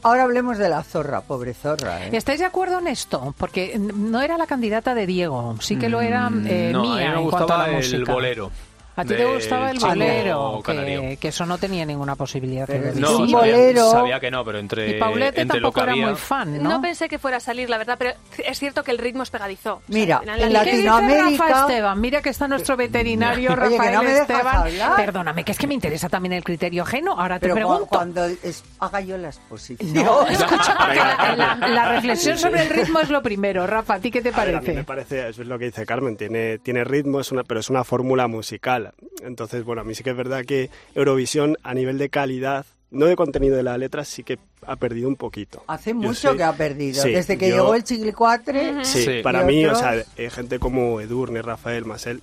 B: Ahora hablemos de la zorra, pobre zorra. ¿eh?
A: ¿Estáis de acuerdo en esto? Porque no era la candidata de Diego, sí que lo era
F: Mm,
A: eh,
F: no,
A: mía
F: a mí me
A: en cuanto a la
F: el
A: música.
F: bolero.
A: A ti te gustaba el bolero, que, que eso no tenía ninguna posibilidad
B: es
A: televisiva.
F: No,
B: bolero.
F: sabía que no, pero entre,
A: y Paulette
F: entre lo
A: tampoco
F: que
A: era muy fan, ¿no?
C: No pensé que fuera a salir, la verdad, pero es cierto que el ritmo es pegadizo. O sea,
B: Mira, en
C: la
A: ¿Qué
C: liga-
A: dice
B: Latinoamérica-
A: Rafa Esteban? Mira que está nuestro veterinario
B: Oye, que
A: Rafael
B: no me dejas
A: Esteban.
B: hablar.
A: Perdóname, que es que me interesa también el criterio ajeno. Ahora te
B: Pero
A: pregunto.
B: cuando es- haga yo la exposición.
A: No, escucha, porque la, la- la reflexión sobre el ritmo es lo primero. Rafa, ¿a ti qué te
Y: A ver, a mí
A: parece?
Y: me parece, eso es lo que dice Carmen, tiene, tiene ritmo, es una, pero es una fórmula musical. Entonces, bueno, a mí sí que es verdad que Eurovisión a nivel de calidad, no de contenido de la letra, sí que ha perdido un poquito.
B: Hace
Y: Yo
B: mucho
Y: sí-
B: que ha perdido.
Y: sí,
B: Desde que
Y: yo-
B: llegó el Chiglicuatre.
Y: Sí,
F: Sí.
Y: para mí, o
B: otros-
Y: sea, eh, gente como Edurne, Rafael, Masel,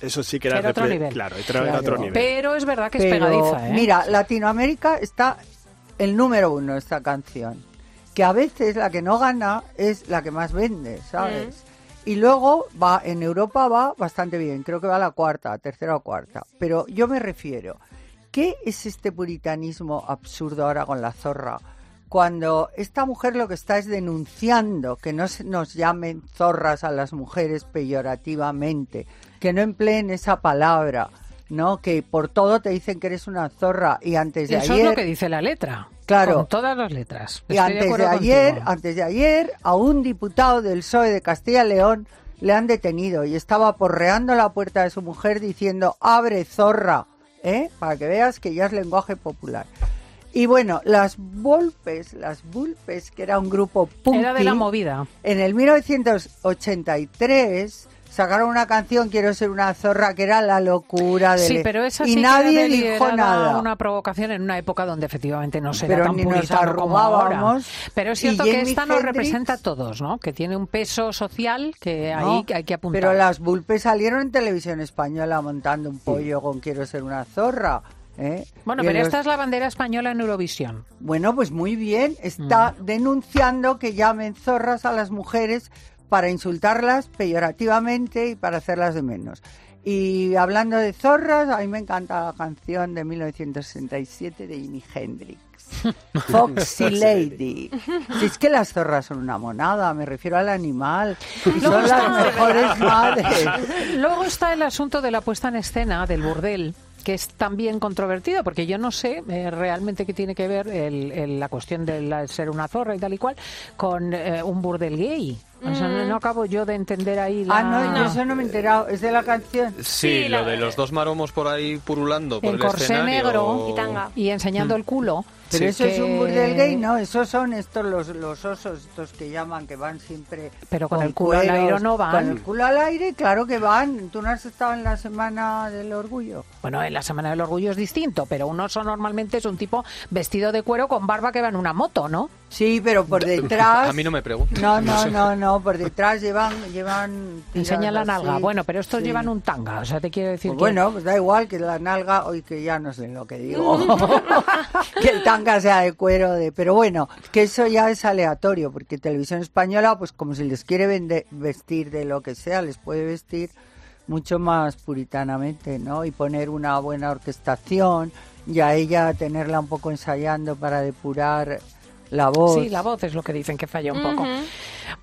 Y: eso sí que era,
A: Era otro nivel.
Y: Claro, era
B: Claro.
Y: otro nivel.
A: Pero es verdad que es
B: Pero,
A: pegadiza, ¿eh?
B: Mira, Latinoamérica está el número uno esta canción. Que a veces la que no gana es la que más vende, ¿sabes? Y luego va, en Europa va bastante bien, creo que va a la cuarta, tercera o cuarta. Pero yo me refiero, ¿qué es este puritanismo absurdo ahora con la zorra? Cuando esta mujer lo que está es denunciando que no se nos llamen zorras a las mujeres peyorativamente, que no empleen esa palabra, ¿no? Que por todo te dicen que eres una zorra y antes de
A: Eso
B: ayer
A: es lo que dice la letra.
B: Claro.
A: Con todas las letras.
B: y
A: Estoy
B: antes de, ayer,
A: contigo.
B: antes de ayer, a un diputado del PSOE de Castilla y León le han detenido y estaba porreando la puerta de su mujer diciendo abre zorra, ¿eh? Para que veas que ya es lenguaje popular. Y bueno, las Volpes, las Vulpes, que era un grupo punky,
A: Era de la movida.
B: en el 1983 sacaron una canción Quiero ser una zorra que era la locura de
A: Sí, pero esa
B: y
A: sí
B: nadie dijo nada.
A: una provocación en una época donde efectivamente no se era tan
B: ni nos
A: puritano como ahora. Pero es cierto que esta nos representa a todos, ¿no? Que tiene un peso social que
B: ¿no?
A: ahí hay que apuntar.
B: Pero las Vulpes salieron en televisión española montando un pollo con Quiero ser una zorra. ¿eh?
A: Bueno, pero
B: los-
A: esta es la bandera española en Eurovisión.
B: Bueno, pues muy bien. Está
A: Mm.
B: denunciando que llamen zorras a las mujeres para insultarlas peyorativamente y para hacerlas de menos. Y hablando de zorras, a mí me encanta la canción de 1967 de Jimi Hendrix. Foxy Lady. Si es que las zorras son una monada, me refiero al animal. Y son las mejores madres.
A: Luego está el asunto de la puesta en escena del burdel que es también controvertido, porque yo no sé eh, realmente qué tiene que ver el- el- la cuestión de la- ser una zorra y tal y cual con eh, un burdel gay. O sea, no, no acabo yo de entender ahí la...
B: Ah, no, yo eso no me he enterado. ¿Es de la canción?
F: Sí, lo de los dos maromos por ahí purulando por
A: en
F: el
A: corsé
F: escenario.
A: negro
C: Y tanga.
A: y enseñando el culo.
B: Pero
A: Sí.
B: eso es un burdel gay, ¿no? Esos son estos los, los osos, estos que llaman, que van siempre...
A: Pero con el culo al aire no van.
B: Con el culo al aire, claro que van. ¿Tú no has estado en la Semana del Orgullo?
A: Bueno, en la Semana del Orgullo es distinto, pero un oso normalmente es un tipo vestido de cuero con barba que va en una moto, ¿no?
B: Sí, pero por detrás...
F: A mí no me preguntes.
B: No, no, no, no, por detrás llevan... llevan
A: Enseña la nalga.
B: así.
A: Bueno, pero estos
B: Sí.
A: llevan un tanga, o sea, te quiero decir
B: Pues
A: que...
B: bueno, pues da igual que la nalga, hoy que ya no sé lo que digo, que el tanga sea de cuero, de, pero bueno, que eso ya es aleatorio, porque Televisión Española, pues como si les quiere vende- vestir de lo que sea, les puede vestir mucho más puritanamente, ¿no? Y poner una buena orquestación, y a ella tenerla un poco ensayando para depurar la voz.
A: Sí, la voz es lo que dicen que falla un poco.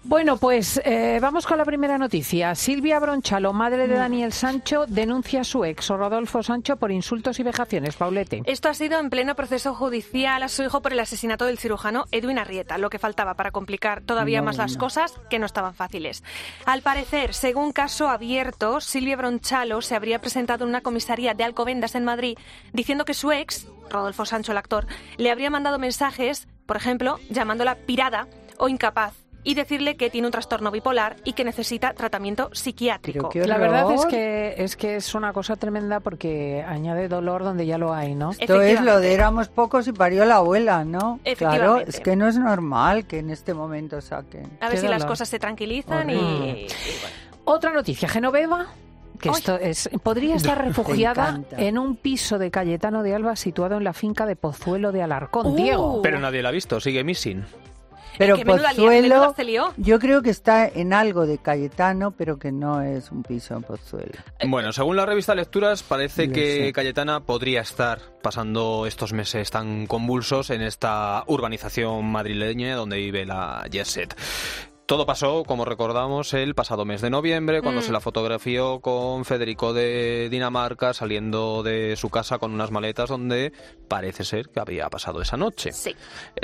A: Bueno, pues eh, vamos con la primera noticia. Silvia Bronchalo, madre de Daniel Sancho, denuncia a su ex Rodolfo Sancho por insultos y vejaciones. Paulete.
C: Esto ha sido en pleno proceso judicial a su hijo por el asesinato del cirujano Edwin Arrieta, lo que faltaba para complicar todavía
A: No,
C: más las cosas que no estaban fáciles. Al parecer, según caso abierto, Silvia Bronchalo se habría presentado en una comisaría de Alcobendas en Madrid diciendo que su ex, Rodolfo Sancho el actor, le habría mandado mensajes, por ejemplo, llamándola pirada o incapaz y decirle que tiene un trastorno bipolar y que necesita tratamiento psiquiátrico.
A: La verdad es que es que es una cosa tremenda porque añade dolor donde ya lo hay, ¿no?
B: Esto es lo de éramos pocos y parió la abuela, ¿no? Claro, es que no es normal que en este momento saquen.
C: A ver
A: Qué
C: si las
A: dolor.
C: cosas se tranquilizan y,
A: Horrible.
C: y bueno.
A: Otra noticia, Genoveva, que
C: Ay.
A: esto es podría estar refugiada en un piso de Cayetano de Alba situado en la finca de Pozuelo de Alarcón.
C: Uh.
A: Diego.
F: Pero nadie la ha visto, sigue missing.
B: Pero
C: que
B: Pozuelo,
C: lió.
B: yo creo que está en algo de Cayetano, pero que no es un piso en Pozuelo.
F: Bueno, según la revista Lecturas, parece
B: Lo
F: que
B: sé.
F: Cayetana podría estar pasando estos meses tan convulsos en esta urbanización madrileña donde vive la Jet Set. Todo pasó, como recordamos, el pasado mes de noviembre, cuando
C: Mm.
F: se la fotografió con Federico de Dinamarca saliendo de su casa con unas maletas donde parece ser que había pasado esa noche.
C: Sí.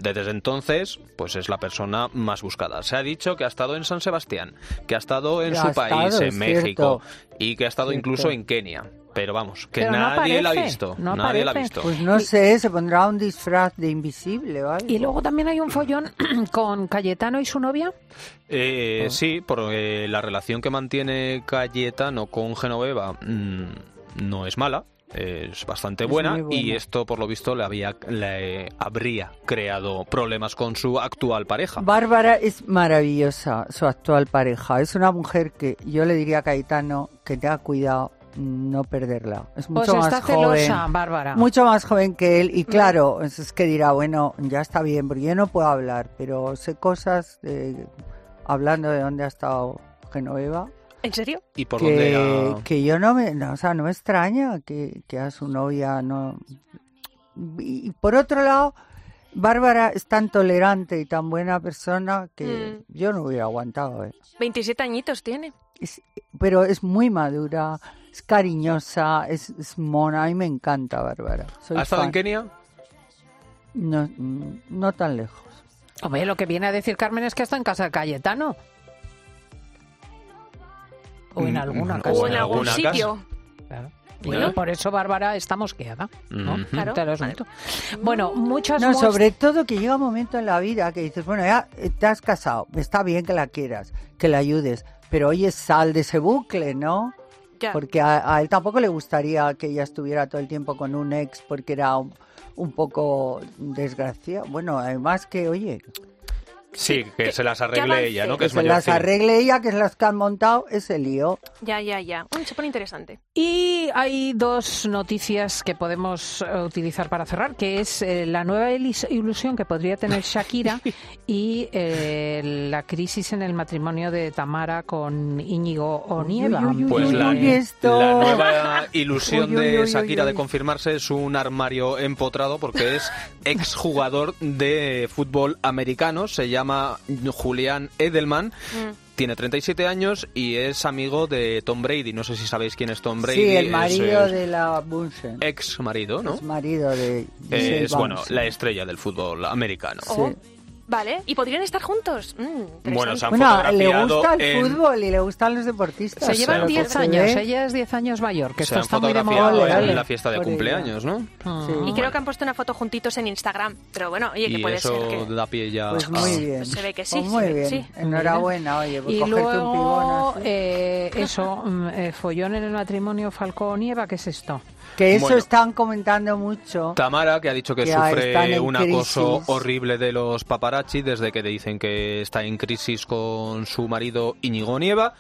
F: Desde entonces, pues es la persona más buscada. Se ha dicho que ha estado en San Sebastián, que ha estado en
B: Que
F: su país,
B: estado,
F: en México,
B: cierto.
F: y que ha estado
B: Cierto.
F: incluso en Kenia. Pero vamos, que
A: Pero no
F: nadie la ha visto.
A: no
F: nadie la ha visto.
B: Pues no sé, se pondrá un disfraz de invisible, ¿vale?
A: Y luego también hay un follón con Cayetano y su novia.
F: Eh, Sí, porque la relación que mantiene Cayetano con Genoveva mm, no es mala. Es bastante buena, y esto por lo visto le había le habría creado problemas con su actual pareja.
B: Bárbara es maravillosa, su actual pareja. Es una mujer que yo le diría a Cayetano que tenga cuidado no perderla. Es
A: Pues
B: mucho
A: está
B: más joven.
A: celosa, Bárbara.
B: Mucho más joven que él. Y claro, es que dirá, bueno, ya está bien, porque yo no puedo hablar, pero sé cosas de- hablando de dónde ha estado Genoveva.
C: ¿En serio?
F: ¿Y por dónde
B: que, yo no me, no, o sea, no me extraña que, que a su novia no. Y, y por otro lado, Bárbara es tan tolerante y tan buena persona que
C: Mm.
B: yo no hubiera aguantado. ¿eh?
C: 27 añitos tiene.
B: Es- pero es muy madura, es cariñosa, es, es mona. A mí me encanta Bárbara. Soy
F: ¿Ha estado en. Kenia?
B: No, mm, no tan lejos.
A: Hombre, lo que viene a decir Carmen es que está en casa de Cayetano. O en
F: Mm,
A: alguna
F: o
A: casa.
C: O en algún sitio.
A: Claro.
F: Bueno.
A: Por eso Bárbara está mosqueada. ¿no?
C: Claro.
A: Te lo asunto. Bueno, muchas
B: No, sobre todo que llega un momento en la vida que dices, bueno, ya eh, te has casado, está bien que la quieras, que la ayudes, pero oye, sal de ese bucle, ¿no? Porque a, a él tampoco le gustaría que ella estuviera todo el tiempo con un ex porque era un, un poco desgraciado. Bueno, además que, oye,
F: Sí, que,
C: que-
F: se las arregle ella, ¿no? Que
B: que
F: es
B: se las arregle ella, que es las que han montado ese lío.
C: Ya, ya, ya. Mm, se pone interesante.
A: Y hay dos noticias que podemos eh, utilizar para cerrar, que es eh, la nueva ilusión que podría tener Shakira y eh, la crisis en el matrimonio de Tamara con Íñigo Onieva.
B: Uy, uy, uy,
F: Pues
B: uy,
F: la,
B: uy,
F: la nueva ilusión
B: Uy, uy,
F: de
B: uy,
F: Shakira
B: uy,
F: de
B: uy.
F: confirmarse es un armario empotrado porque es exjugador de fútbol americano, se llama Julián Edelman.
C: Mm.
F: Tiene 37 años y es amigo de Tom Brady. No sé si sabéis quién es Tom Brady.
B: Sí, el
F: Es,
B: marido
F: eh,
B: de la Bunsen.
F: Ex marido, ¿no?
B: Es marido de Giselle
F: Es, bueno, la estrella del fútbol americano.
B: Sí.
C: Vale, ¿y podrían estar juntos? Mm,
F: Bueno, se han
B: Bueno, le gusta el
F: en-
B: fútbol y le gustan los deportistas.
A: Se llevan
B: Lo que
A: 10
B: se
A: años,
B: ve.
A: ella es 10 años mayor, que
F: se
A: esto
F: han
A: está muy de
F: fotografiado
A: moda.
F: en la fiesta de
B: Por ella.
F: cumpleaños, ¿no?
C: Y creo que han puesto una foto juntitos en Instagram. Pero bueno, oye, que puede
F: eso
C: ser que...
F: da pie ya
B: Pues muy bien.
C: Pues se ve que sí,
B: Pues muy bien.
C: sí.
B: Enhorabuena, oye, por
A: Y
B: cogerte un
A: luego,
B: pibón así.
A: eh, eso, mm, eh, follón en el matrimonio Falcón y Eva, ¿qué es esto?
B: Que eso
F: Bueno.
B: están comentando mucho.
F: Tamara, que ha dicho que, sufre un acoso
B: crisis.
F: horrible de los paparazzi desde que le dicen que está en crisis con su marido Íñigo Nieva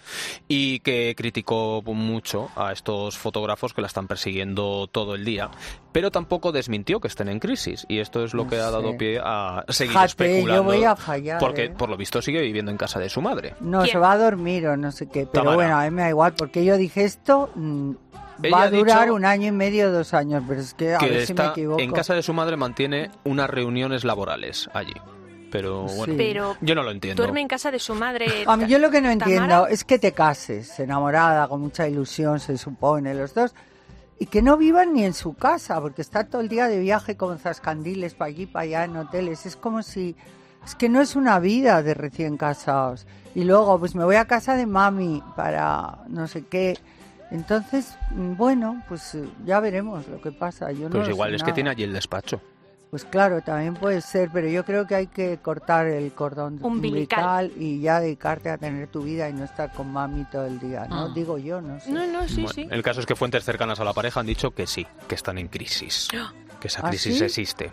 F: y que criticó mucho a estos fotógrafos que la están persiguiendo todo el día. Pero tampoco desmintió que estén en crisis y esto es lo
B: No
F: que ha dado pie a seguir
B: Fíjate,
F: especulando.
B: yo voy a fallar,
F: Porque
B: ¿eh?
F: por lo visto sigue viviendo en casa de su madre.
B: No, se va a dormir o no sé qué. Pero
F: Tamara.
B: bueno, a mí me da igual, porque yo dije esto mm, va a durar un año y medio, dos años, pero es que a
F: que
B: ver si me equivoco.
F: en casa de su madre mantiene unas reuniones laborales allí. Pero bueno,
C: Pero
F: yo no lo entiendo.
C: duerme en casa de su madre.
B: A mí yo lo que no entiendo
C: Tamara.
B: es que te cases, enamorada, con mucha ilusión, se supone, los dos, y que no vivan ni en su casa, porque está todo el día de viaje con zascandiles para allí, para allá, en hoteles. Es como si... Es que no es una vida de recién casados. Y luego, pues me voy a casa de mami para no sé qué. Entonces, bueno, pues eh, ya veremos lo que pasa. Yo no
F: Pues
B: lo
F: igual
B: sé
F: es que
B: nada.
F: tiene allí el despacho.
B: Pues claro, también puede ser, pero yo creo que hay que cortar el cordón
C: Umbilical.
B: umbilical y ya dedicarte a tener tu vida y no estar con mami todo el día, ¿no?
F: Ah.
B: Digo yo, no sé.
C: No, no, sí,
F: Bueno,
C: sí.
F: El caso es que fuentes cercanas a la pareja han dicho que sí, que están en crisis. Que esa
B: ¿Ah,
F: crisis
B: sí?
F: existe.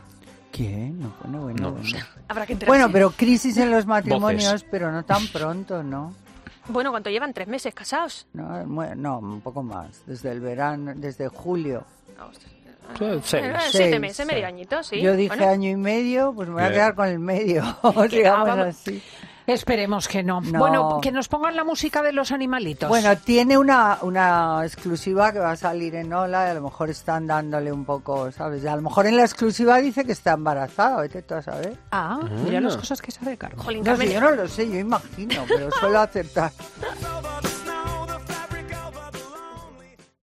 B: ¿Quién? No, bueno, bueno,
F: No
B: bueno.
F: sé.
C: Habrá que enterarse.
B: Bueno, pero crisis en los matrimonios,
F: Voces.
B: pero no tan pronto, ¿no?
C: Bueno, ¿cuánto llevan? ¿Tres meses casados?
B: No, no, un poco más, desde el verano, desde julio.
C: Eh, siete
B: Seis,
C: meses, medio añito, sí.
B: Yo dije
C: Bueno.
B: año y medio, pues me voy a quedar con el medio, digamos
A: ah, vamos.
B: así.
A: Esperemos que no.
B: No.
A: Bueno, que nos pongan la música de los animalitos.
B: Bueno, tiene una, una exclusiva que va a salir en Ola y a lo mejor están dándole un poco, ¿sabes? Y a lo mejor en la exclusiva dice que está embarazada, vete tú a saber.
A: Ah, mira las cosas que sabe Carmen.
C: Jolín,
B: No
C: Carmen.
B: yo no lo sé, yo imagino, pero suelo acertar.